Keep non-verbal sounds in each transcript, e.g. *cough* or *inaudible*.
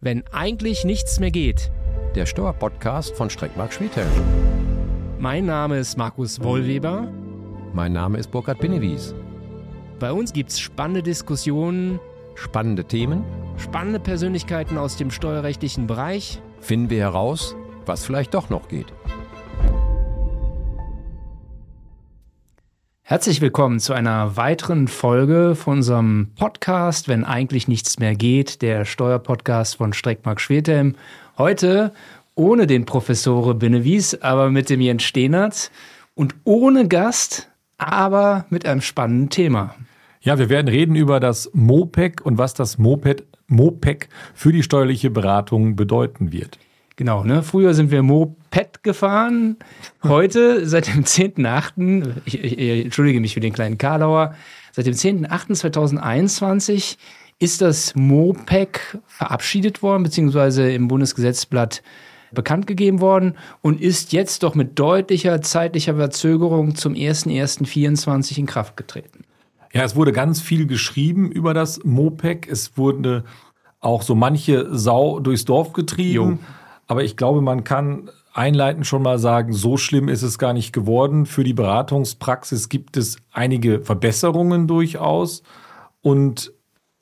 Wenn eigentlich nichts mehr geht. Der Steuerpodcast von Streckmark Schwedhelm. Mein Name ist Markus Wollweber. Mein Name ist Burkhard Binnewies. Bei uns gibt es spannende Diskussionen, Spannende Themen spannende Persönlichkeiten aus dem steuerrechtlichen Bereich. finden wir heraus, was vielleicht doch noch geht. Herzlich willkommen zu einer weiteren Folge von unserem Podcast, wenn eigentlich nichts mehr geht, der Steuerpodcast von Streckmark Schwedhelm. Heute ohne den Professore Binnewies, aber mit dem Jens Stehnert und ohne Gast, aber mit einem spannenden Thema. Ja, wir werden reden über das MOPEC und was das Moped, MOPEC für die steuerliche Beratung bedeuten wird. Genau, ne? Früher sind wir Moped gefahren. Heute, seit dem 10.8., ich, ich, ich entschuldige mich für den kleinen Karlauer, seit dem 10.8.2021 ist das MOPEC verabschiedet worden, beziehungsweise im Bundesgesetzblatt bekannt gegeben worden und ist jetzt doch mit deutlicher zeitlicher Verzögerung zum 1.1.24 in Kraft getreten. Ja, es wurde ganz viel geschrieben über das MOPEC. Es wurde auch so manche Sau durchs Dorf getrieben. Jo. Aber ich glaube, man kann einleitend schon mal sagen, so schlimm ist es gar nicht geworden. Für die Beratungspraxis gibt es einige Verbesserungen durchaus. Und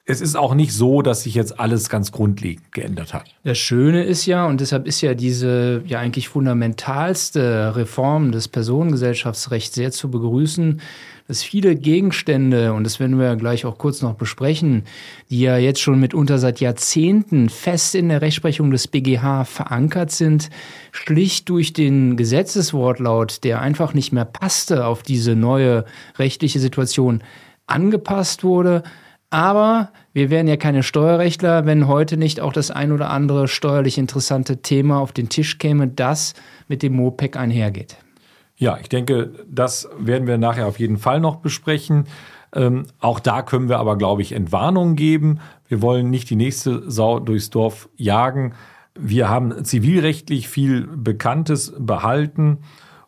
es ist auch nicht so, dass sich jetzt alles ganz grundlegend geändert hat. Das Schöne ist ja, und deshalb ist ja diese ja eigentlich fundamentalste Reform des Personengesellschaftsrechts sehr zu begrüßen, dass viele Gegenstände, und das werden wir gleich auch kurz noch besprechen, die ja jetzt schon mitunter seit Jahrzehnten fest in der Rechtsprechung des BGH verankert sind, schlicht durch den Gesetzeswortlaut, der einfach nicht mehr passte auf diese neue rechtliche Situation, angepasst wurde. Aber wir wären ja keine Steuerrechtler, wenn heute nicht auch das ein oder andere steuerlich interessante Thema auf den Tisch käme, das mit dem MOPEC einhergeht. Ja, ich denke, das werden wir nachher auf jeden Fall noch besprechen. Ähm, auch da können wir aber, glaube ich, Entwarnung geben. Wir wollen nicht die nächste Sau durchs Dorf jagen. Wir haben zivilrechtlich viel Bekanntes behalten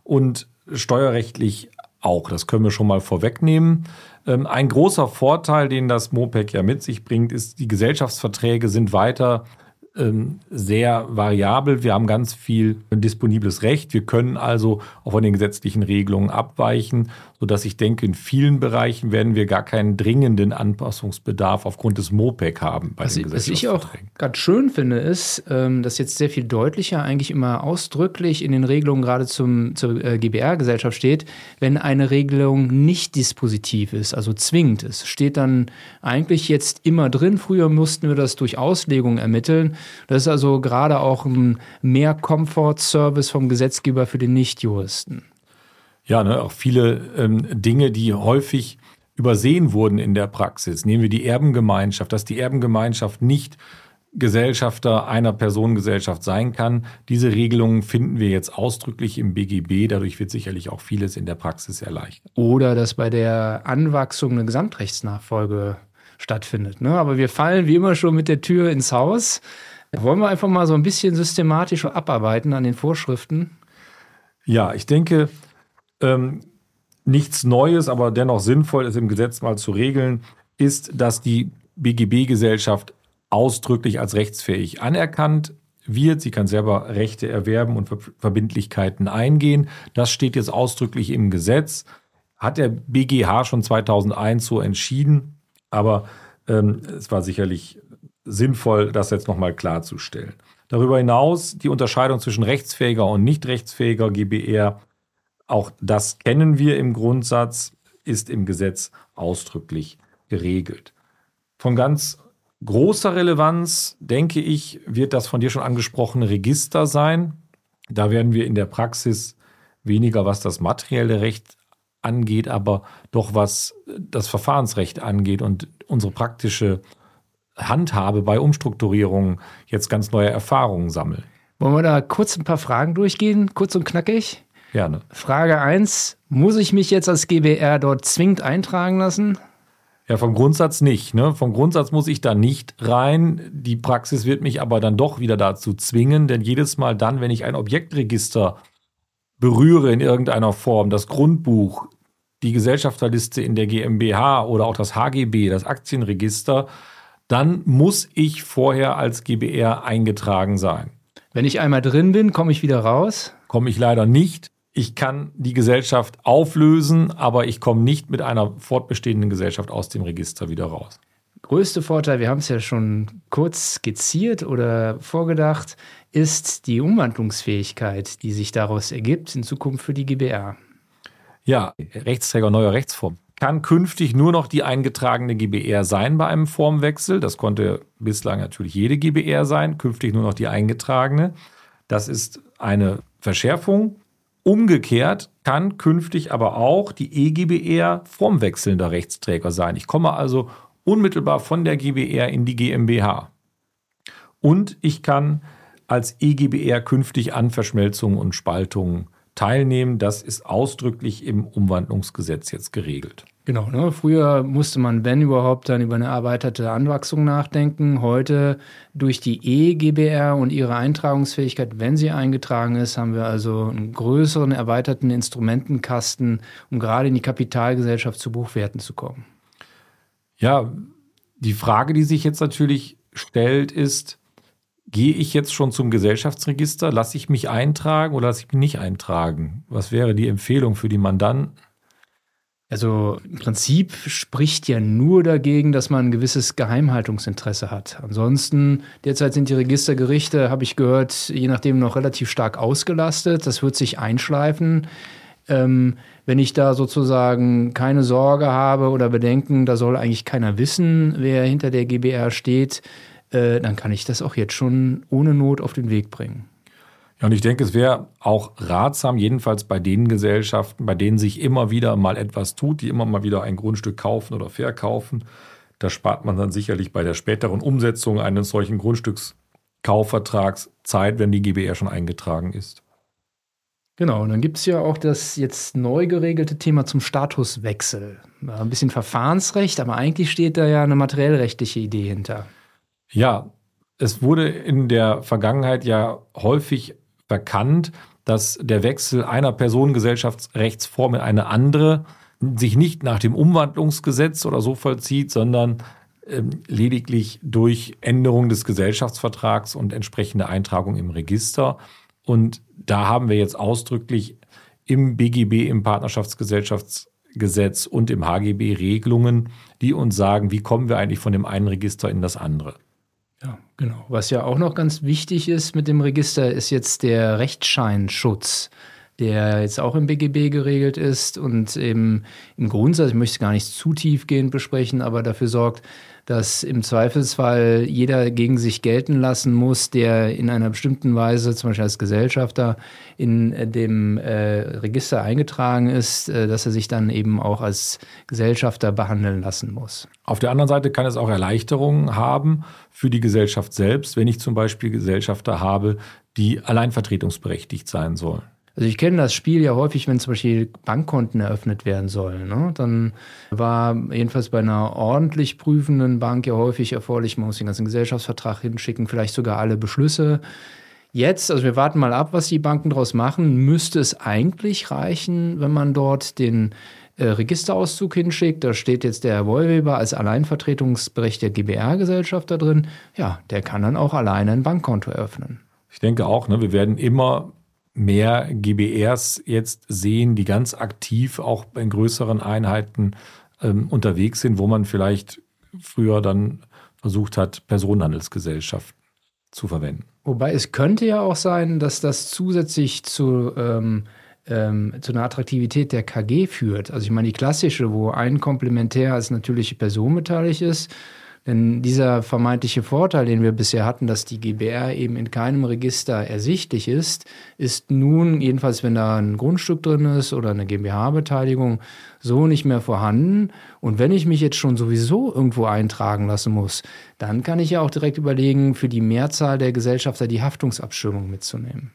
und steuerrechtlich auch. Das können wir schon mal vorwegnehmen. Ähm, ein großer Vorteil, den das MOPEC ja mit sich bringt, ist, die Gesellschaftsverträge sind weiter ähm, sehr variabel. Wir haben ganz viel disponibles Recht. Wir können also auch von den gesetzlichen Regelungen abweichen, sodass ich denke, in vielen Bereichen werden wir gar keinen dringenden Anpassungsbedarf aufgrund des MOPEC haben. Bei Was, was ich auch ganz schön finde, ist, ähm, dass jetzt sehr viel deutlicher eigentlich immer ausdrücklich in den Regelungen gerade zum, zur äh, GBR-Gesellschaft steht, wenn eine Regelung nicht dispositiv ist, also zwingend ist, steht dann eigentlich jetzt immer drin. Früher mussten wir das durch Auslegung ermitteln. Das ist also gerade auch ein Mehr-Comfort-Service vom Gesetzgeber für den Nichtjuristen. Ja, ne, auch viele ähm, Dinge, die häufig übersehen wurden in der Praxis. Nehmen wir die Erbengemeinschaft, dass die Erbengemeinschaft nicht Gesellschafter einer Personengesellschaft sein kann. Diese Regelungen finden wir jetzt ausdrücklich im BGB. Dadurch wird sicherlich auch vieles in der Praxis erleichtert. oder dass bei der Anwachsung eine Gesamtrechtsnachfolge stattfindet. Ne? Aber wir fallen wie immer schon mit der Tür ins Haus. Wollen wir einfach mal so ein bisschen systematisch abarbeiten an den Vorschriften? Ja, ich denke, ähm, nichts Neues, aber dennoch sinnvoll ist im Gesetz mal zu regeln, ist, dass die BGB-Gesellschaft ausdrücklich als rechtsfähig anerkannt wird. Sie kann selber Rechte erwerben und Ver Verbindlichkeiten eingehen. Das steht jetzt ausdrücklich im Gesetz. Hat der BGH schon 2001 so entschieden, aber ähm, es war sicherlich sinnvoll, das jetzt nochmal klarzustellen. Darüber hinaus die Unterscheidung zwischen rechtsfähiger und nicht rechtsfähiger GBR auch das kennen wir im Grundsatz, ist im Gesetz ausdrücklich geregelt. Von ganz großer Relevanz, denke ich, wird das von dir schon angesprochene Register sein. Da werden wir in der Praxis weniger, was das materielle Recht angeht, aber doch was das Verfahrensrecht angeht und unsere praktische Handhabe bei Umstrukturierungen jetzt ganz neue Erfahrungen sammeln. Wollen wir da kurz ein paar Fragen durchgehen, kurz und knackig? Gerne. Frage 1. Muss ich mich jetzt als GBR dort zwingend eintragen lassen? Ja, vom Grundsatz nicht. Ne? Vom Grundsatz muss ich da nicht rein. Die Praxis wird mich aber dann doch wieder dazu zwingen, denn jedes Mal dann, wenn ich ein Objektregister berühre in irgendeiner Form, das Grundbuch, die Gesellschafterliste in der GmbH oder auch das HGB, das Aktienregister, dann muss ich vorher als GBR eingetragen sein. Wenn ich einmal drin bin, komme ich wieder raus? Komme ich leider nicht. Ich kann die Gesellschaft auflösen, aber ich komme nicht mit einer fortbestehenden Gesellschaft aus dem Register wieder raus. Größte Vorteil, wir haben es ja schon kurz skizziert oder vorgedacht, ist die Umwandlungsfähigkeit, die sich daraus ergibt in Zukunft für die GBR. Ja, Rechtsträger neuer Rechtsform kann künftig nur noch die eingetragene GBR sein bei einem Formwechsel. Das konnte bislang natürlich jede GBR sein, künftig nur noch die eingetragene. Das ist eine Verschärfung. Umgekehrt kann künftig aber auch die EGBR formwechselnder Rechtsträger sein. Ich komme also unmittelbar von der GBR in die GmbH. Und ich kann als EGBR künftig an Verschmelzungen und Spaltungen teilnehmen. Das ist ausdrücklich im Umwandlungsgesetz jetzt geregelt. Genau, ne? früher musste man, wenn überhaupt, dann über eine erweiterte Anwachsung nachdenken. Heute durch die EGBR und ihre Eintragungsfähigkeit, wenn sie eingetragen ist, haben wir also einen größeren, erweiterten Instrumentenkasten, um gerade in die Kapitalgesellschaft zu Buchwerten zu kommen. Ja, die Frage, die sich jetzt natürlich stellt, ist, Gehe ich jetzt schon zum Gesellschaftsregister? Lasse ich mich eintragen oder lasse ich mich nicht eintragen? Was wäre die Empfehlung für die Mandanten? Also im Prinzip spricht ja nur dagegen, dass man ein gewisses Geheimhaltungsinteresse hat. Ansonsten, derzeit sind die Registergerichte, habe ich gehört, je nachdem noch relativ stark ausgelastet. Das wird sich einschleifen. Ähm, wenn ich da sozusagen keine Sorge habe oder Bedenken, da soll eigentlich keiner wissen, wer hinter der GBR steht, äh, dann kann ich das auch jetzt schon ohne Not auf den Weg bringen. Ja, und ich denke, es wäre auch ratsam, jedenfalls bei den Gesellschaften, bei denen sich immer wieder mal etwas tut, die immer mal wieder ein Grundstück kaufen oder verkaufen. Da spart man dann sicherlich bei der späteren Umsetzung eines solchen Grundstückskaufvertrags Zeit, wenn die GBR schon eingetragen ist. Genau, und dann gibt es ja auch das jetzt neu geregelte Thema zum Statuswechsel. Ein bisschen Verfahrensrecht, aber eigentlich steht da ja eine materiellrechtliche Idee hinter. Ja, es wurde in der Vergangenheit ja häufig verkannt, dass der Wechsel einer Personengesellschaftsrechtsform in eine andere sich nicht nach dem Umwandlungsgesetz oder so vollzieht, sondern ähm, lediglich durch Änderung des Gesellschaftsvertrags und entsprechende Eintragung im Register. Und da haben wir jetzt ausdrücklich im BGB, im Partnerschaftsgesellschaftsgesetz und im HGB Regelungen, die uns sagen, wie kommen wir eigentlich von dem einen Register in das andere. Ja, genau. Was ja auch noch ganz wichtig ist mit dem Register, ist jetzt der Rechtsscheinschutz, der jetzt auch im BGB geregelt ist und eben im Grundsatz, ich möchte es gar nicht zu tiefgehend besprechen, aber dafür sorgt, dass im Zweifelsfall jeder gegen sich gelten lassen muss, der in einer bestimmten Weise, zum Beispiel als Gesellschafter, in äh, dem äh, Register eingetragen ist, äh, dass er sich dann eben auch als Gesellschafter behandeln lassen muss. Auf der anderen Seite kann es auch Erleichterungen haben für die Gesellschaft selbst, wenn ich zum Beispiel Gesellschafter habe, die alleinvertretungsberechtigt sein sollen. Also ich kenne das Spiel ja häufig, wenn zum Beispiel Bankkonten eröffnet werden sollen. Ne? Dann war jedenfalls bei einer ordentlich prüfenden Bank ja häufig erforderlich, man muss den ganzen Gesellschaftsvertrag hinschicken, vielleicht sogar alle Beschlüsse. Jetzt, also wir warten mal ab, was die Banken daraus machen, müsste es eigentlich reichen, wenn man dort den äh, Registerauszug hinschickt. Da steht jetzt der Herr Wollweber als alleinvertretungsberechtigter GBR-Gesellschaft da drin. Ja, der kann dann auch alleine ein Bankkonto eröffnen. Ich denke auch, ne, wir werden immer mehr GBRs jetzt sehen, die ganz aktiv auch in größeren Einheiten ähm, unterwegs sind, wo man vielleicht früher dann versucht hat, Personenhandelsgesellschaften zu verwenden. Wobei es könnte ja auch sein, dass das zusätzlich zu, ähm, ähm, zu einer Attraktivität der KG führt. Also ich meine, die klassische, wo ein Komplementär als natürliche Person beteiligt ist, denn dieser vermeintliche Vorteil, den wir bisher hatten, dass die GBR eben in keinem Register ersichtlich ist, ist nun, jedenfalls wenn da ein Grundstück drin ist oder eine GmbH-Beteiligung, so nicht mehr vorhanden. Und wenn ich mich jetzt schon sowieso irgendwo eintragen lassen muss, dann kann ich ja auch direkt überlegen, für die Mehrzahl der Gesellschafter die Haftungsabstimmung mitzunehmen.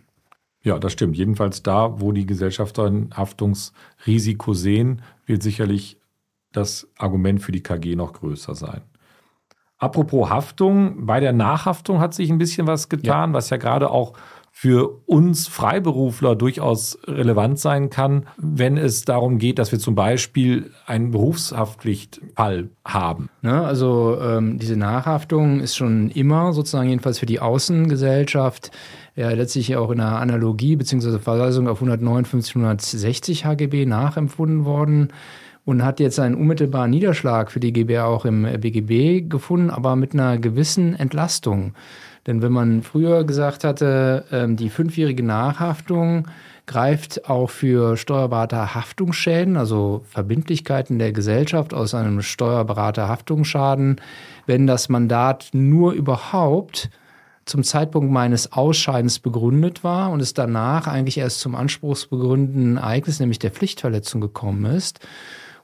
Ja, das stimmt. Jedenfalls da, wo die Gesellschafter ein Haftungsrisiko sehen, wird sicherlich das Argument für die KG noch größer sein. Apropos Haftung, bei der Nachhaftung hat sich ein bisschen was getan, ja. was ja gerade auch für uns Freiberufler durchaus relevant sein kann, wenn es darum geht, dass wir zum Beispiel einen Berufshaftpflichtfall haben. Ne, also ähm, diese Nachhaftung ist schon immer sozusagen jedenfalls für die Außengesellschaft ja letztlich auch in der Analogie bzw. Verweisung auf 159, 160 HGB nachempfunden worden und hat jetzt einen unmittelbaren Niederschlag für die GBR auch im BGB gefunden, aber mit einer gewissen Entlastung. Denn wenn man früher gesagt hatte, ähm, die fünfjährige Nachhaftung greift auch für Steuerberater Haftungsschäden, also Verbindlichkeiten der Gesellschaft aus einem Steuerberater Haftungsschaden, wenn das Mandat nur überhaupt zum Zeitpunkt meines Ausscheidens begründet war und es danach eigentlich erst zum anspruchsbegründenden Ereignis, nämlich der Pflichtverletzung gekommen ist.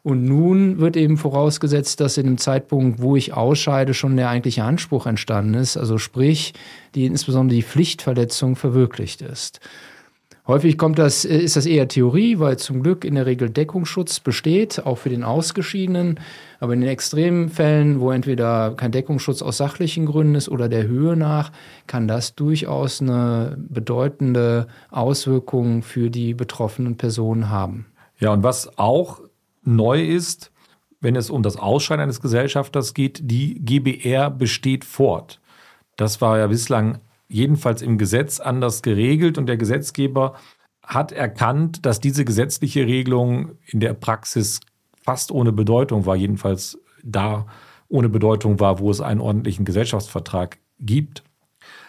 Und nun wird eben vorausgesetzt, dass in dem Zeitpunkt, wo ich ausscheide, schon der eigentliche Anspruch entstanden ist, also sprich, die, insbesondere die Pflichtverletzung verwirklicht ist. Häufig kommt das, ist das eher Theorie, weil zum Glück in der Regel Deckungsschutz besteht, auch für den Ausgeschiedenen. Aber in den extremen Fällen, wo entweder kein Deckungsschutz aus sachlichen Gründen ist oder der Höhe nach, kann das durchaus eine bedeutende Auswirkung für die betroffenen Personen haben. Ja, und was auch neu ist, wenn es um das Ausscheiden eines Gesellschafters geht, die GBR besteht fort. Das war ja bislang jedenfalls im Gesetz anders geregelt und der Gesetzgeber hat erkannt, dass diese gesetzliche Regelung in der Praxis fast ohne Bedeutung war, jedenfalls da ohne Bedeutung war, wo es einen ordentlichen Gesellschaftsvertrag gibt.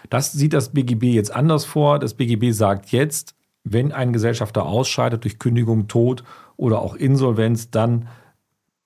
Das sieht das BGB jetzt anders vor. Das BGB sagt jetzt, wenn ein Gesellschafter ausscheidet durch Kündigung, Tod oder auch Insolvenz, dann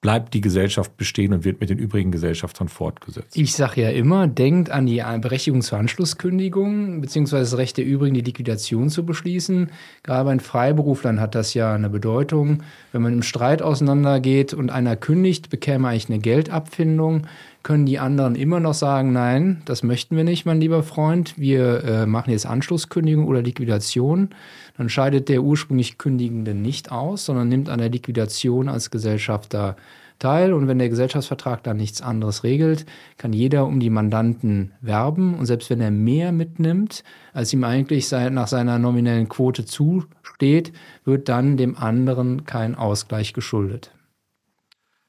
bleibt die Gesellschaft bestehen und wird mit den übrigen Gesellschaftern fortgesetzt. Ich sage ja immer, denkt an die Berechtigung zur Anschlusskündigung beziehungsweise das Recht der übrigen, die Liquidation zu beschließen. Gerade bei Freiberuflern hat das ja eine Bedeutung. Wenn man im Streit auseinandergeht und einer kündigt, bekäme eigentlich eine Geldabfindung, können die anderen immer noch sagen, nein, das möchten wir nicht, mein lieber Freund. Wir äh, machen jetzt Anschlusskündigung oder Liquidation. Dann scheidet der ursprünglich Kündigende nicht aus, sondern nimmt an der Liquidation als Gesellschafter teil. Und wenn der Gesellschaftsvertrag dann nichts anderes regelt, kann jeder um die Mandanten werben. Und selbst wenn er mehr mitnimmt, als ihm eigentlich nach seiner nominellen Quote zusteht, wird dann dem anderen kein Ausgleich geschuldet.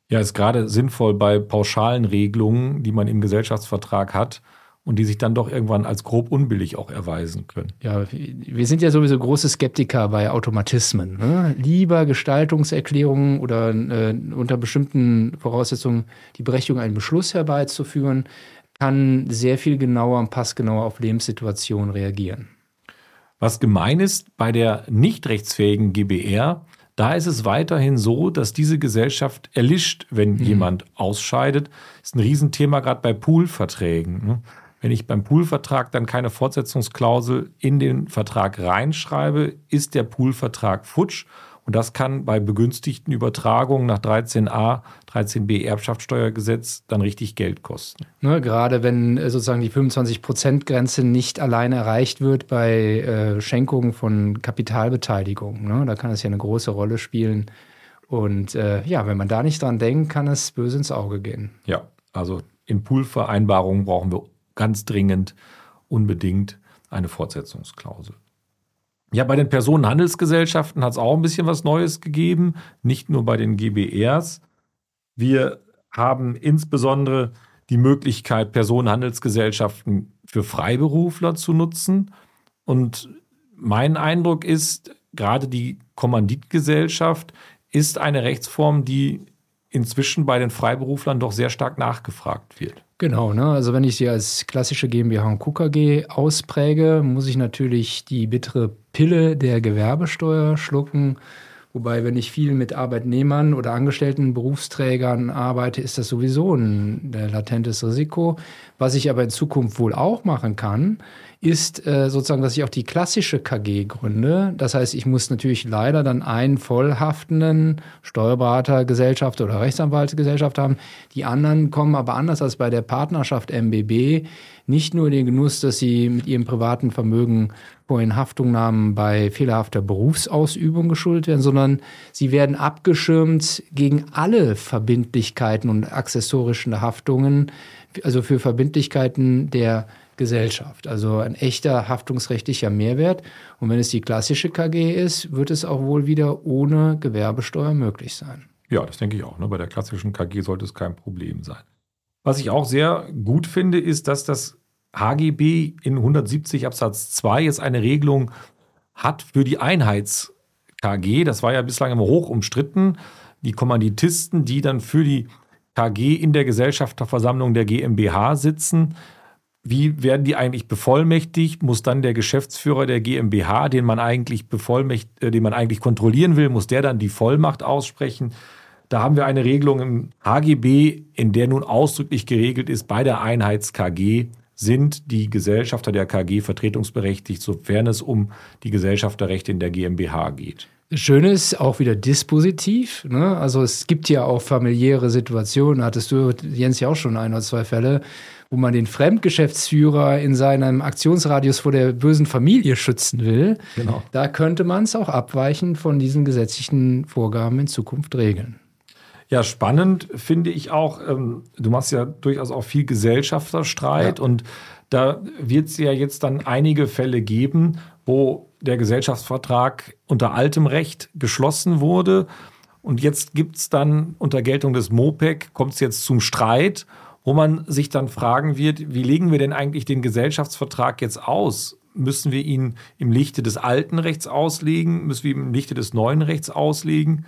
Ja, ist gerade sinnvoll bei pauschalen Regelungen, die man im Gesellschaftsvertrag hat und die sich dann doch irgendwann als grob unbillig auch erweisen können. Ja, wir sind ja sowieso große Skeptiker bei Automatismen. Ne? Lieber Gestaltungserklärungen oder äh, unter bestimmten Voraussetzungen die Berechtigung, einen Beschluss herbeizuführen, kann sehr viel genauer und passgenauer auf Lebenssituationen reagieren. Was gemein ist bei der nicht rechtsfähigen GBR, da ist es weiterhin so, dass diese Gesellschaft erlischt, wenn mhm. jemand ausscheidet. Das ist ein Riesenthema gerade bei Poolverträgen. Wenn ich beim Poolvertrag dann keine Fortsetzungsklausel in den Vertrag reinschreibe, ist der Poolvertrag futsch. Und das kann bei begünstigten Übertragungen nach 13a, 13b Erbschaftssteuergesetz dann richtig Geld kosten. Ne, gerade wenn äh, sozusagen die 25-Prozent-Grenze nicht allein erreicht wird bei äh, Schenkungen von Kapitalbeteiligung. Ne, da kann es ja eine große Rolle spielen. Und äh, ja, wenn man da nicht dran denkt, kann es böse ins Auge gehen. Ja, also in Poolvereinbarungen brauchen wir ganz dringend, unbedingt eine Fortsetzungsklausel. Ja, bei den Personenhandelsgesellschaften hat es auch ein bisschen was Neues gegeben, nicht nur bei den GBRs. Wir haben insbesondere die Möglichkeit, Personenhandelsgesellschaften für Freiberufler zu nutzen. Und mein Eindruck ist, gerade die Kommanditgesellschaft ist eine Rechtsform, die inzwischen bei den Freiberuflern doch sehr stark nachgefragt wird. Genau, ne? also wenn ich sie als klassische GmbH und KKG auspräge, muss ich natürlich die bittere Pille der Gewerbesteuer schlucken. Wobei, wenn ich viel mit Arbeitnehmern oder Angestellten, Berufsträgern arbeite, ist das sowieso ein latentes Risiko. Was ich aber in Zukunft wohl auch machen kann, ist äh, sozusagen, dass ich auch die klassische KG gründe. Das heißt, ich muss natürlich leider dann einen vollhaftenden Steuerberatergesellschaft oder Rechtsanwaltsgesellschaft haben. Die anderen kommen aber anders als bei der Partnerschaft MBB nicht nur den Genuss, dass sie mit ihrem privaten Vermögen vor in Haftungnahmen bei fehlerhafter Berufsausübung geschuldet werden, sondern sie werden abgeschirmt gegen alle Verbindlichkeiten und accessorischen Haftungen, also für Verbindlichkeiten der Gesellschaft. Also ein echter haftungsrechtlicher Mehrwert. Und wenn es die klassische KG ist, wird es auch wohl wieder ohne Gewerbesteuer möglich sein. Ja, das denke ich auch. Ne? Bei der klassischen KG sollte es kein Problem sein. Was ich auch sehr gut finde, ist, dass das HGB in 170 Absatz 2 jetzt eine Regelung hat für die Einheits-KG. Das war ja bislang immer hoch umstritten. Die Kommanditisten, die dann für die KG in der Gesellschafterversammlung der GmbH sitzen, wie werden die eigentlich bevollmächtigt? Muss dann der Geschäftsführer der GmbH, den man eigentlich bevollmächt, äh, den man eigentlich kontrollieren will, muss der dann die Vollmacht aussprechen? Da haben wir eine Regelung im HGB, in der nun ausdrücklich geregelt ist, bei der Einheits-KG sind die Gesellschafter der KG vertretungsberechtigt, sofern es um die Gesellschafterrechte in der GmbH geht. Schön ist auch wieder dispositiv. Ne? Also es gibt ja auch familiäre Situationen, hattest du, Jens, ja auch schon ein oder zwei Fälle, wo man den Fremdgeschäftsführer in seinem Aktionsradius vor der bösen Familie schützen will. Genau. Da könnte man es auch abweichend von diesen gesetzlichen Vorgaben in Zukunft regeln. Ja, spannend finde ich auch, ähm, du machst ja durchaus auch viel Gesellschafterstreit ja. und da wird es ja jetzt dann einige Fälle geben, wo der Gesellschaftsvertrag unter altem Recht geschlossen wurde. Und jetzt gibt es dann unter Geltung des MOPEC, kommt es jetzt zum Streit, wo man sich dann fragen wird, wie legen wir denn eigentlich den Gesellschaftsvertrag jetzt aus? Müssen wir ihn im Lichte des alten Rechts auslegen? Müssen wir ihn im Lichte des neuen Rechts auslegen?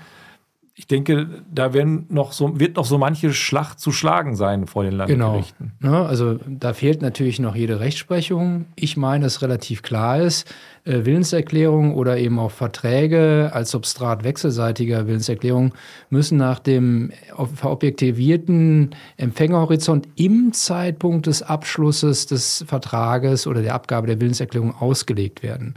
Ich denke, da werden noch so, wird noch so manche Schlacht zu schlagen sein vor den Landgerichten. Genau. Ja, also da fehlt natürlich noch jede Rechtsprechung. Ich meine, dass relativ klar ist, äh, Willenserklärung oder eben auch Verträge als Substrat wechselseitiger Willenserklärung müssen nach dem verobjektivierten Empfängerhorizont im Zeitpunkt des Abschlusses des Vertrages oder der Abgabe der Willenserklärung ausgelegt werden.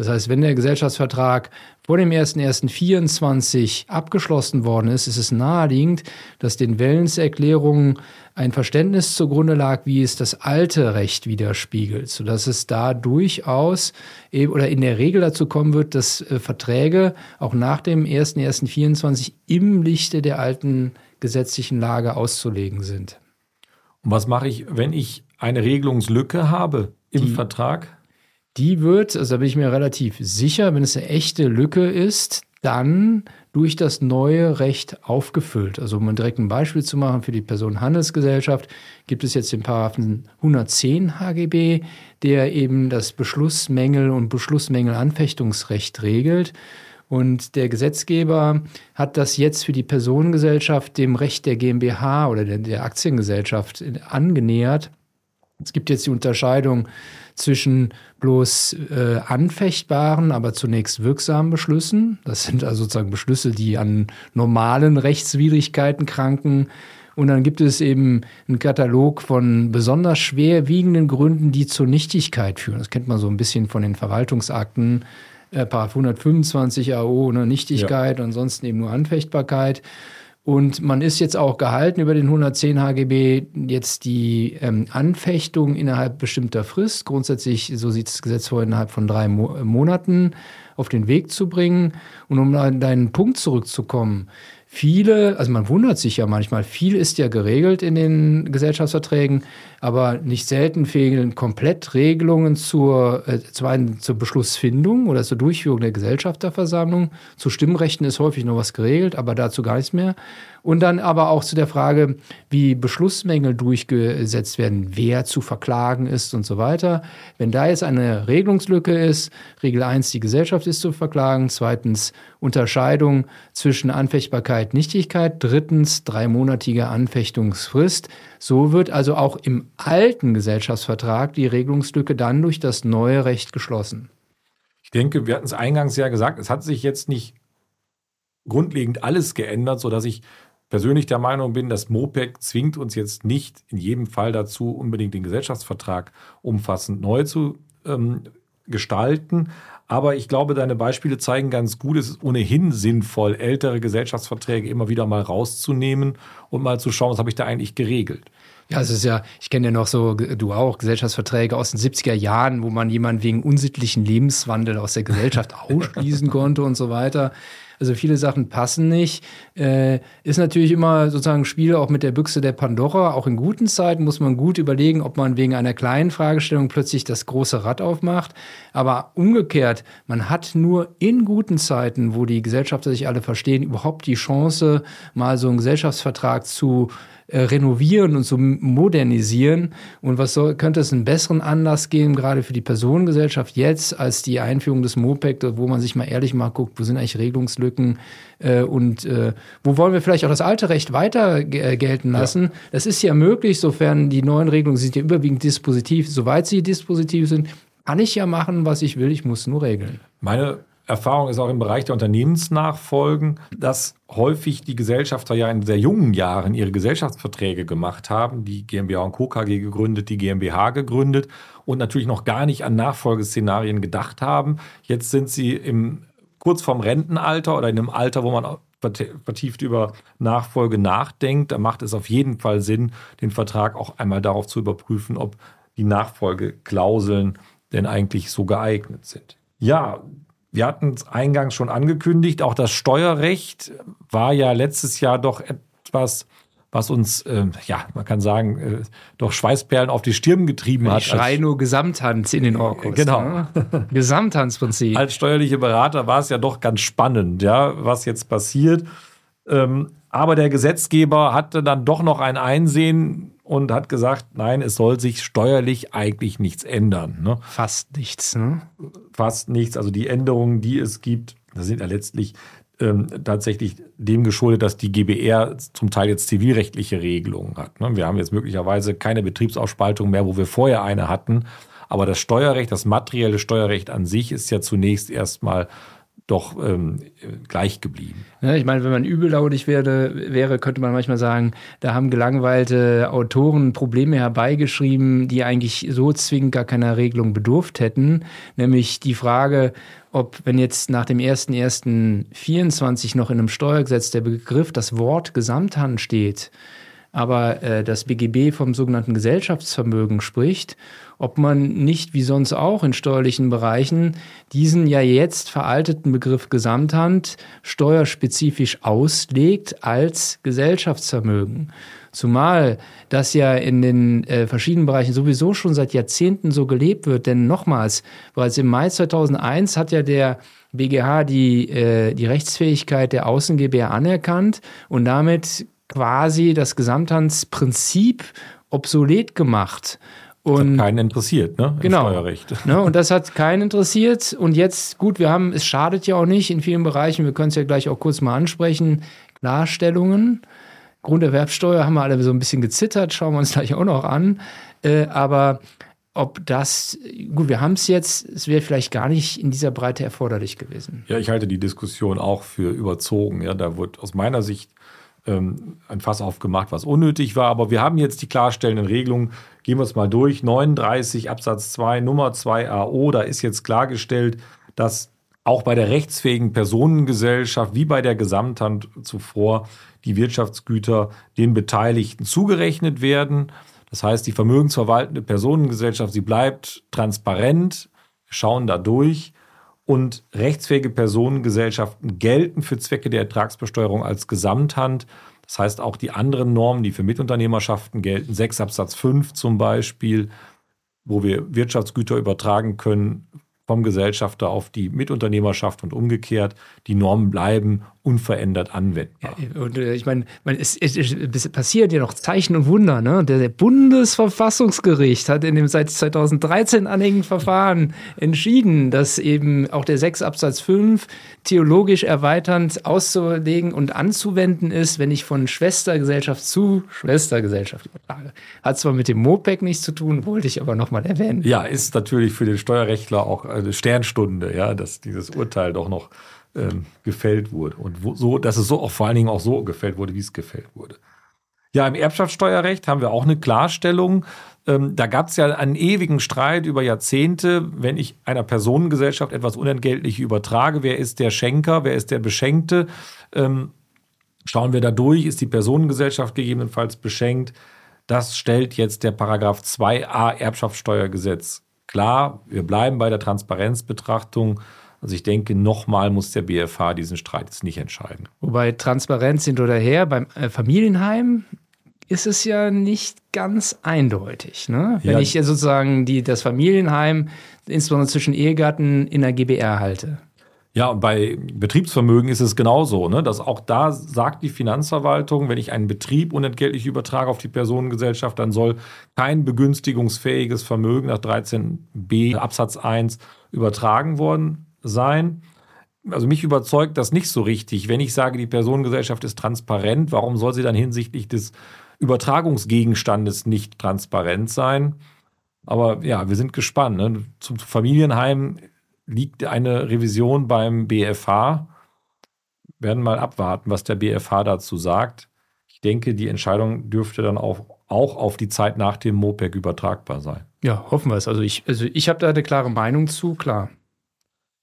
Das heißt, wenn der Gesellschaftsvertrag vor dem 01.01.24 abgeschlossen worden ist, ist es naheliegend, dass den Wellenserklärungen ein Verständnis zugrunde lag, wie es das alte Recht widerspiegelt, sodass es da durchaus oder in der Regel dazu kommen wird, dass äh, Verträge auch nach dem 01.01.24 im Lichte der alten gesetzlichen Lage auszulegen sind. Und was mache ich, wenn ich eine Regelungslücke habe im Die, Vertrag? Die wird, also da bin ich mir relativ sicher, wenn es eine echte Lücke ist, dann durch das neue Recht aufgefüllt. Also um direkt ein Beispiel zu machen für die Personenhandelsgesellschaft, gibt es jetzt den Paragraphen 110 HGB, der eben das Beschlussmängel und Beschlussmängelanfechtungsrecht regelt. Und der Gesetzgeber hat das jetzt für die Personengesellschaft dem Recht der GmbH oder der, der Aktiengesellschaft angenähert. Es gibt jetzt die Unterscheidung zwischen bloß äh, anfechtbaren, aber zunächst wirksamen Beschlüssen. Das sind also sozusagen Beschlüsse, die an normalen Rechtswidrigkeiten kranken. Und dann gibt es eben einen Katalog von besonders schwerwiegenden Gründen, die zur Nichtigkeit führen. Das kennt man so ein bisschen von den Verwaltungsakten. Äh, 125 AO, ne, Nichtigkeit, ja. ansonsten eben nur Anfechtbarkeit. Und man ist jetzt auch gehalten, über den 110 HGB jetzt die ähm, Anfechtung innerhalb bestimmter Frist, grundsätzlich, so sieht das Gesetz vor, innerhalb von drei Mo Monaten auf den Weg zu bringen. Und um an deinen Punkt zurückzukommen, viele, also man wundert sich ja manchmal, viel ist ja geregelt in den Gesellschaftsverträgen, aber nicht selten fehlen komplett Regelungen zur, äh, zum einen zur Beschlussfindung oder zur Durchführung der Gesellschafterversammlung. Zu Stimmrechten ist häufig noch was geregelt, aber dazu gar nichts mehr. Und dann aber auch zu der Frage, wie Beschlussmängel durchgesetzt werden, wer zu verklagen ist und so weiter. Wenn da jetzt eine Regelungslücke ist, Regel 1, die Gesellschaft ist zu verklagen, zweitens Unterscheidung zwischen Anfechtbarkeit, Nichtigkeit, drittens dreimonatige Anfechtungsfrist. So wird also auch im alten Gesellschaftsvertrag die Regelungslücke dann durch das neue Recht geschlossen. Ich denke, wir hatten es eingangs ja gesagt, es hat sich jetzt nicht grundlegend alles geändert, sodass ich persönlich der Meinung bin, dass MOPEC zwingt uns jetzt nicht in jedem Fall dazu, unbedingt den Gesellschaftsvertrag umfassend neu zu ähm, gestalten. Aber ich glaube, deine Beispiele zeigen ganz gut, es ist ohnehin sinnvoll, ältere Gesellschaftsverträge immer wieder mal rauszunehmen und mal zu schauen, was habe ich da eigentlich geregelt. Ja, es ist ja, ich kenne ja noch so, du auch, Gesellschaftsverträge aus den 70er Jahren, wo man jemanden wegen unsittlichen Lebenswandel aus der Gesellschaft *laughs* ausschließen konnte und so weiter. Also viele Sachen passen nicht. Äh, ist natürlich immer sozusagen ein Spiel auch mit der Büchse der Pandora. Auch in guten Zeiten muss man gut überlegen, ob man wegen einer kleinen Fragestellung plötzlich das große Rad aufmacht. Aber umgekehrt, man hat nur in guten Zeiten, wo die Gesellschafter sich alle verstehen, überhaupt die Chance, mal so einen Gesellschaftsvertrag zu äh, renovieren und zu modernisieren. Und was soll, könnte es einen besseren Anlass geben, gerade für die Personengesellschaft jetzt, als die Einführung des MOPEC, wo man sich mal ehrlich mal guckt, wo sind eigentlich Regelungslücken äh, und äh, wo wollen wir vielleicht auch das alte Recht weiter äh, gelten lassen. Ja. Das ist ja möglich, sofern die neuen Regelungen sind ja überwiegend dispositiv, soweit sie dispositiv sind, kann ich ja machen, was ich will, ich muss nur regeln. Meine Erfahrung ist auch im Bereich der Unternehmensnachfolgen, dass häufig die Gesellschafter ja in sehr jungen Jahren ihre Gesellschaftsverträge gemacht haben, die GmbH und Co. KG gegründet, die GmbH gegründet und natürlich noch gar nicht an Nachfolgeszenarien gedacht haben. Jetzt sind sie im, kurz vorm Rentenalter oder in einem Alter, wo man vertieft über Nachfolge nachdenkt. Da macht es auf jeden Fall Sinn, den Vertrag auch einmal darauf zu überprüfen, ob die Nachfolgeklauseln denn eigentlich so geeignet sind. Ja, wir hatten es eingangs schon angekündigt, auch das Steuerrecht war ja letztes Jahr doch etwas, was uns, äh, ja, man kann sagen, äh, doch Schweißperlen auf die Stirn getrieben ich hat. Ich schrei nur Gesamthands in den Orkus. Genau. Ne? Gesamthandsprinzip. Als steuerliche Berater war es ja doch ganz spannend, ja, was jetzt passiert. Ähm, aber der Gesetzgeber hatte dann doch noch ein Einsehen und hat gesagt, nein, es soll sich steuerlich eigentlich nichts ändern. Ne? Fast nichts. Ne? Fast nichts. Also die Änderungen, die es gibt, das sind ja letztlich ähm, tatsächlich dem geschuldet, dass die GBR zum Teil jetzt zivilrechtliche Regelungen hat. Ne? Wir haben jetzt möglicherweise keine Betriebsausspaltung mehr, wo wir vorher eine hatten. Aber das Steuerrecht, das materielle Steuerrecht an sich ist ja zunächst erstmal doch ähm, gleich geblieben. Ja, ich meine, wenn man übellaunig wäre, wäre, könnte man manchmal sagen, da haben gelangweilte Autoren Probleme herbeigeschrieben, die eigentlich so zwingend gar keiner Regelung bedurft hätten. Nämlich die Frage, ob, wenn jetzt nach dem 1.1.24 noch in einem Steuergesetz der Begriff, das Wort Gesamthand steht, aber äh, das BGB vom sogenannten Gesellschaftsvermögen spricht, ob man nicht wie sonst auch in steuerlichen Bereichen diesen ja jetzt veralteten Begriff Gesamthand steuerspezifisch auslegt als Gesellschaftsvermögen. Zumal das ja in den äh, verschiedenen Bereichen sowieso schon seit Jahrzehnten so gelebt wird. Denn nochmals, bereits im Mai 2001 hat ja der BGH die, äh, die Rechtsfähigkeit der Außengebär anerkannt und damit quasi das Gesamthandsprinzip obsolet gemacht. Und hat keinen interessiert, ne? Im genau. Steuerrecht. *laughs* Ne, und das hat keinen interessiert. Und jetzt, gut, wir haben, es schadet ja auch nicht in vielen Bereichen, wir können es ja gleich auch kurz mal ansprechen, Klarstellungen. Grunderwerbsteuer haben wir alle so ein bisschen gezittert, schauen wir uns gleich auch noch an. Äh, aber ob das, gut, wir haben es jetzt, es wäre vielleicht gar nicht in dieser Breite erforderlich gewesen. Ja, ich halte die Diskussion auch für überzogen. Ja, da wird aus meiner Sicht ähm, ein Fass aufgemacht, was unnötig war. Aber wir haben jetzt die klarstellenden Regelungen. Gehen wir es mal durch. 39 Absatz 2 Nummer 2 AO, da ist jetzt klargestellt, dass auch bei der rechtsfähigen Personengesellschaft wie bei der Gesamthand zuvor die Wirtschaftsgüter den Beteiligten zugerechnet werden. Das heißt, die vermögensverwaltende Personengesellschaft, sie bleibt transparent, schauen da durch und rechtsfähige Personengesellschaften gelten für Zwecke der Ertragsbesteuerung als Gesamthand. Das heißt, auch die anderen Normen, die für Mitunternehmerschaften gelten, 6 Absatz 5 zum Beispiel, wo wir Wirtschaftsgüter übertragen können vom Gesellschafter auf die Mitunternehmerschaft und umgekehrt. Die Normen bleiben unverändert anwendbar. Ja, und äh, ich meine, es, es, es, passiert ja noch Zeichen und Wunder. Ne? Der, der, Bundesverfassungsgericht hat in dem seit 2013 anhängigen Verfahren entschieden, dass eben auch der 6 Absatz 5 theologisch erweiternd auszulegen und anzuwenden ist, wenn ich von Schwestergesellschaft zu Schwestergesellschaft übertrage. Hat zwar mit dem MOPEC nichts zu tun, wollte ich aber nochmal erwähnen. Ja, ist natürlich für den Steuerrechtler auch eine Sternstunde, ja, dass dieses Urteil doch noch ähm, gefällt wurde. Und wo, so, dass es so auch vor allen Dingen auch so gefällt wurde, wie es gefällt wurde. Ja, im Erbschaftssteuerrecht haben wir auch eine Klarstellung. Ähm, da gab es ja einen ewigen Streit über Jahrzehnte, wenn ich einer Personengesellschaft etwas unentgeltlich übertrage, wer ist der Schenker, wer ist der Beschenkte? Ähm, schauen wir da durch, ist die Personengesellschaft gegebenenfalls beschenkt? Das stellt jetzt der Paragraph 2a Erbschaftssteuergesetz klar. Wir bleiben bei der Transparenzbetrachtung Also ich denke, nochmal muss der BFH diesen Streit jetzt nicht entscheiden. Wobei Transparenz hin oder her, beim äh, Familienheim ist es ja nicht ganz eindeutig. Ne? Wenn Ja. ich ja sozusagen die, das Familienheim, insbesondere zwischen Ehegatten, in der GBR halte. Ja, und bei Betriebsvermögen ist es genauso, ne? dass auch da sagt die Finanzverwaltung, wenn ich einen Betrieb unentgeltlich übertrage auf die Personengesellschaft, dann soll kein begünstigungsfähiges Vermögen nach 13b Absatz 1 übertragen worden sein. Also mich überzeugt das nicht so richtig. Wenn ich sage, die Personengesellschaft ist transparent, warum soll sie dann hinsichtlich des Übertragungsgegenstandes nicht transparent sein? Aber ja, wir sind gespannt. Ne? Zum Familienheim liegt eine Revision beim BFH. Werden mal abwarten, was der BFH dazu sagt. Ich denke, die Entscheidung dürfte dann auch, auch auf die Zeit nach dem MOPEC übertragbar sein. Ja, hoffen wir es. Also ich, also ich habe da eine klare Meinung zu, klar.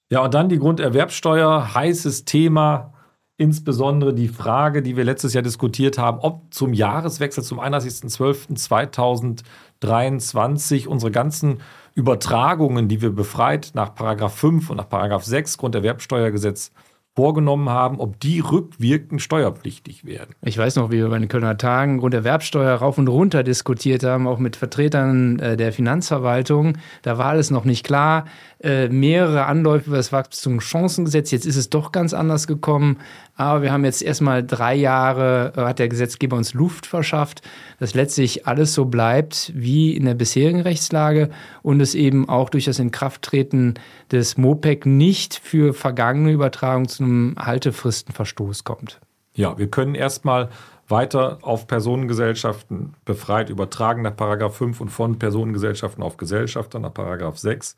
Ja, und dann die Grunderwerbsteuer, heißes Thema, insbesondere die Frage, die wir letztes Jahr diskutiert haben, ob zum Jahreswechsel zum 31.12.2023 unsere ganzen Übertragungen, die wir befreit nach Paragraph 5 und nach Paragraph 6 Grunderwerbsteuergesetz vorgenommen haben, ob die rückwirkend steuerpflichtig werden. Ich weiß noch, wie wir bei den Kölner Tagen Grunderwerbsteuer rauf und runter diskutiert haben, auch mit Vertretern äh, der Finanzverwaltung. Da war alles noch nicht klar. Äh, mehrere Anläufe über das Wachstumschancengesetz. Jetzt ist es doch ganz anders gekommen. Aber wir haben jetzt erstmal drei Jahre, äh, hat der Gesetzgeber uns Luft verschafft, dass letztlich alles so bleibt wie in der bisherigen Rechtslage und es eben auch durch das Inkrafttreten des MOPEC nicht für vergangene Übertragung zu einem Haltefristenverstoß kommt. Ja, wir können erstmal weiter auf Personengesellschaften befreit übertragen nach Paragraph 5 und von Personengesellschaften auf Gesellschafter nach Paragraph 6.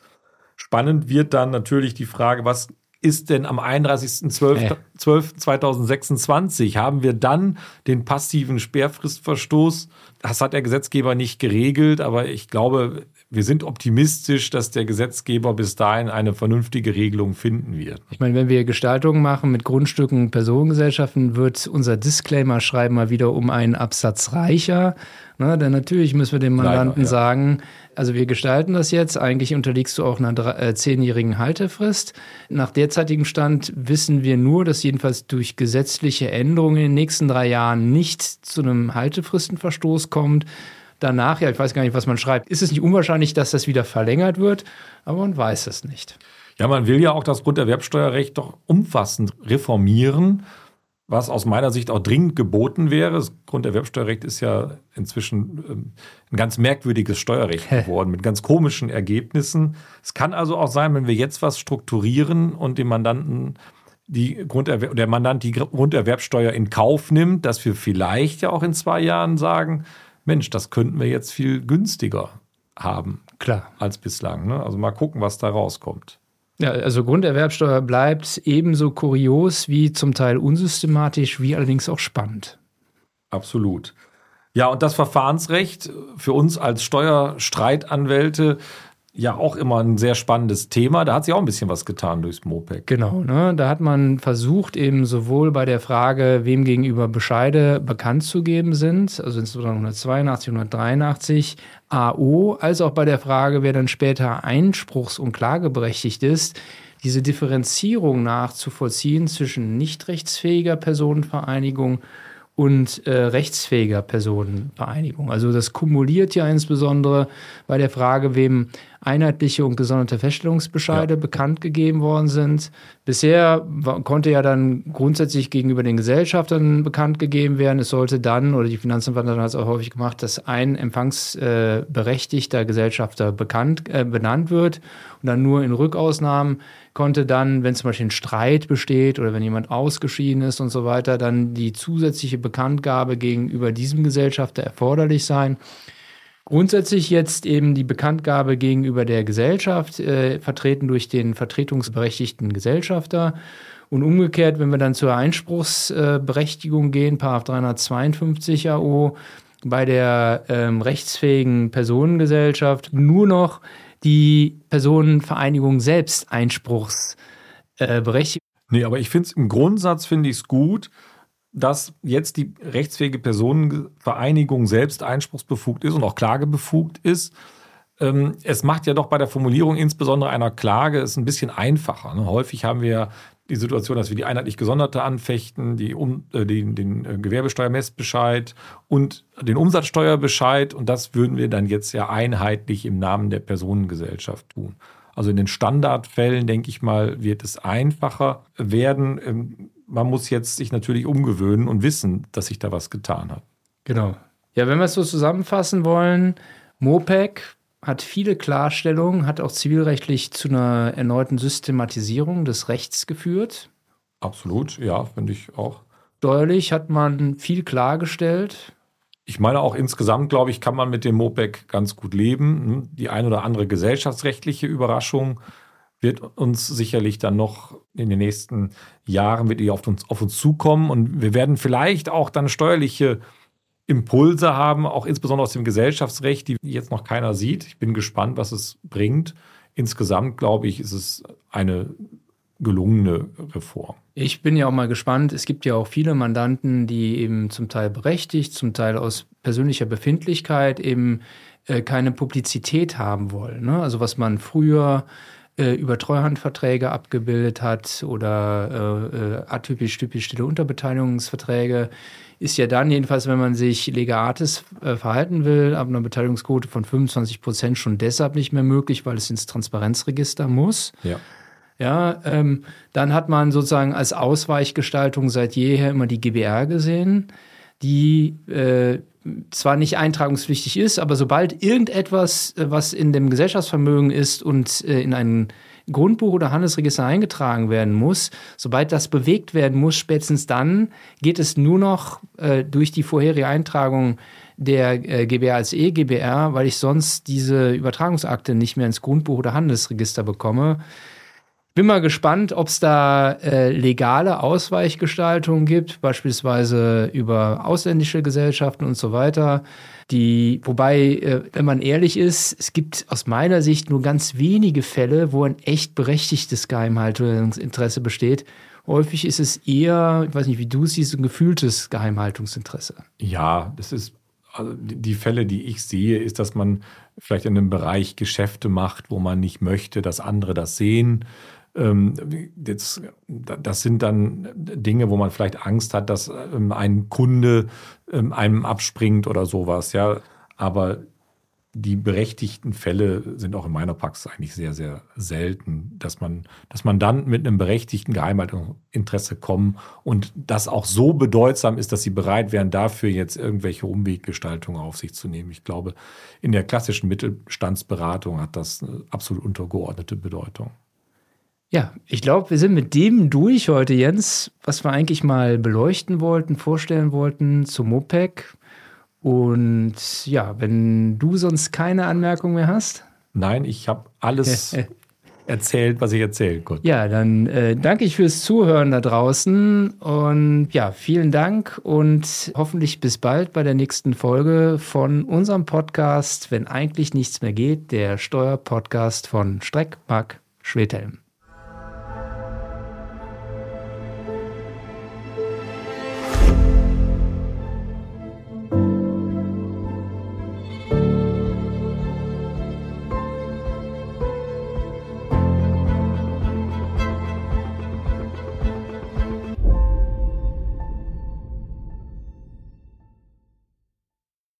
Spannend wird dann natürlich die Frage, was ist denn am 31.12.2026? Haben wir dann den passiven Sperrfristverstoß? Das hat der Gesetzgeber nicht geregelt, aber ich glaube, wir sind optimistisch, dass der Gesetzgeber bis dahin eine vernünftige Regelung finden wird. Ich meine, wenn wir Gestaltungen machen mit Grundstücken und Personengesellschaften, wird unser Disclaimer schreiben mal wieder um einen Absatz reicher. Ne, denn natürlich müssen wir dem Mandanten ja. sagen, also wir gestalten das jetzt, eigentlich unterliegst du auch einer äh, zehnjährigen Haltefrist. Nach derzeitigem Stand wissen wir nur, dass jedenfalls durch gesetzliche Änderungen in den nächsten drei Jahren nicht zu einem Haltefristenverstoß kommt. Danach, ja, ich weiß gar nicht, was man schreibt, ist es nicht unwahrscheinlich, dass das wieder verlängert wird, aber man weiß es nicht. Ja, man will ja auch das Grunderwerbsteuerrecht doch umfassend reformieren, was aus meiner Sicht auch dringend geboten wäre. Das Grunderwerbsteuerrecht ist ja inzwischen ähm, ein ganz merkwürdiges Steuerrecht geworden mit ganz komischen Ergebnissen. Es kann also auch sein, wenn wir jetzt was strukturieren und dem Mandanten die Grunderwer der Mandant die Grunderwerbsteuer in Kauf nimmt, dass wir vielleicht ja auch in zwei Jahren sagen, Mensch, das könnten wir jetzt viel günstiger haben Klar. als bislang. Ne? Also mal gucken, was da rauskommt. Ja, also Grunderwerbsteuer bleibt ebenso kurios wie zum Teil unsystematisch, wie allerdings auch spannend. Absolut. Ja, und das Verfahrensrecht für uns als Steuerstreitanwälte ja auch immer ein sehr spannendes Thema. Da hat sich auch ein bisschen was getan durchs MOPEC. Genau, ne? da hat man versucht, eben sowohl bei der Frage, wem gegenüber Bescheide bekannt zu geben sind, also insbesondere 182, 183 AO, als auch bei der Frage, wer dann später einspruchs- und klageberechtigt ist, diese Differenzierung nachzuvollziehen zwischen nicht rechtsfähiger Personenvereinigung äh, rechtsfähiger Personenvereinigung. Also das kumuliert ja insbesondere bei der Frage, wem einheitliche und gesonderte Feststellungsbescheide Ja. bekannt gegeben worden sind. Bisher konnte ja dann grundsätzlich gegenüber den Gesellschaftern bekannt gegeben werden. Es sollte dann, oder die Finanzverwaltung hat es auch häufig gemacht, dass ein empfangsberechtigter berechtigter Gesellschafter bekannt, äh, benannt wird und dann nur in Rückausnahmen konnte dann, wenn zum Beispiel ein Streit besteht oder wenn jemand ausgeschieden ist und so weiter, dann die zusätzliche Bekanntgabe gegenüber diesem Gesellschafter erforderlich sein. Grundsätzlich jetzt eben die Bekanntgabe gegenüber der Gesellschaft, äh, vertreten durch den vertretungsberechtigten Gesellschafter. Und umgekehrt, wenn wir dann zur Einspruchsberechtigung gehen, Paragraph 352 AO, bei der ähm, rechtsfähigen Personengesellschaft nur noch die Personenvereinigung selbst Einspruchsberechtigung. Nee, aber ich finde es im Grundsatz finde ich es gut, dass jetzt die rechtsfähige Personenvereinigung selbst einspruchsbefugt ist und auch klagebefugt ist. ähm, es macht ja doch bei der Formulierung insbesondere einer Klage es ein bisschen einfacher. Ne? Häufig haben wir die Situation, dass wir die einheitlich Gesonderte anfechten, die um, äh, den, den äh, Gewerbesteuermessbescheid und den Umsatzsteuerbescheid. Und das würden wir dann jetzt ja einheitlich im Namen der Personengesellschaft tun. Also in den Standardfällen, denke ich mal, wird es einfacher werden. Ähm, man muss jetzt sich natürlich umgewöhnen und wissen, dass sich da was getan hat. Genau. Ja, wenn wir es so zusammenfassen wollen, MOPEC hat viele Klarstellungen, hat auch zivilrechtlich zu einer erneuten Systematisierung des Rechts geführt. Absolut, ja, finde ich auch. Steuerlich hat man viel klargestellt. Ich meine auch insgesamt, glaube ich, kann man mit dem MOPEC ganz gut leben. Die ein oder andere gesellschaftsrechtliche Überraschung wird uns sicherlich dann noch in den nächsten Jahren wird die auf uns, auf uns zukommen und wir werden vielleicht auch dann steuerliche Impulse haben, auch insbesondere aus dem Gesellschaftsrecht, die jetzt noch keiner sieht. Ich bin gespannt, was es bringt. Insgesamt, glaube ich, ist es eine gelungene Reform. Ich bin ja auch mal gespannt. Es gibt ja auch viele Mandanten, die eben zum Teil berechtigt, zum Teil aus persönlicher Befindlichkeit eben äh, keine Publizität haben wollen. Ne? Also was man früher äh, über Treuhandverträge abgebildet hat oder äh, äh atypisch, typisch stille Unterbeteiligungsverträge ist ja dann jedenfalls, wenn man sich legates äh, verhalten will, ab einer Beteiligungsquote von 25 Prozent schon deshalb nicht mehr möglich, weil es ins Transparenzregister muss. Ja. Ja, ähm, dann hat man sozusagen als Ausweichgestaltung seit jeher immer die GBR gesehen, die äh, zwar nicht eintragungspflichtig ist, aber sobald irgendetwas, äh, was in dem Gesellschaftsvermögen ist und äh, in einen Grundbuch oder Handelsregister eingetragen werden muss, sobald das bewegt werden muss, spätestens dann geht es nur noch äh, durch die vorherige Eintragung der äh, GBR als E-GBR, weil ich sonst diese Übertragungsakte nicht mehr ins Grundbuch oder Handelsregister bekomme. Bin mal gespannt, ob es da äh, legale Ausweichgestaltungen gibt, beispielsweise über ausländische Gesellschaften und so weiter. Die, wobei, äh, wenn man ehrlich ist, es gibt aus meiner Sicht nur ganz wenige Fälle, wo ein echt berechtigtes Geheimhaltungsinteresse besteht. Häufig ist es eher, ich weiß nicht, wie du es siehst, ein gefühltes Geheimhaltungsinteresse. Ja, das ist, also die Fälle, die ich sehe, ist, dass man vielleicht in einem Bereich Geschäfte macht, wo man nicht möchte, dass andere das sehen jetzt, das sind dann Dinge, wo man vielleicht Angst hat, dass ähm, ein Kunde ähm, einem abspringt oder sowas, ja. Aber die berechtigten Fälle sind auch in meiner Praxis eigentlich sehr, sehr selten, dass man, dass man dann mit einem berechtigten Geheimhaltungsinteresse kommt und das auch so bedeutsam ist, dass sie bereit wären, dafür jetzt irgendwelche Umweggestaltungen auf sich zu nehmen. Ich glaube, in der klassischen Mittelstandsberatung hat das eine absolut untergeordnete Bedeutung. Ja, ich glaube, wir sind mit dem durch heute, Jens, was wir eigentlich mal beleuchten wollten, vorstellen wollten zum MOPEC. Und ja, wenn du sonst keine Anmerkung mehr hast. Nein, ich habe alles *laughs* erzählt, was ich erzählen konnte. Ja, dann äh, danke ich fürs Zuhören da draußen und ja, vielen Dank und hoffentlich bis bald bei der nächsten Folge von unserem Podcast, wenn eigentlich nichts mehr geht, der Steuerpodcast von Streck, Mark, Schwedhelm.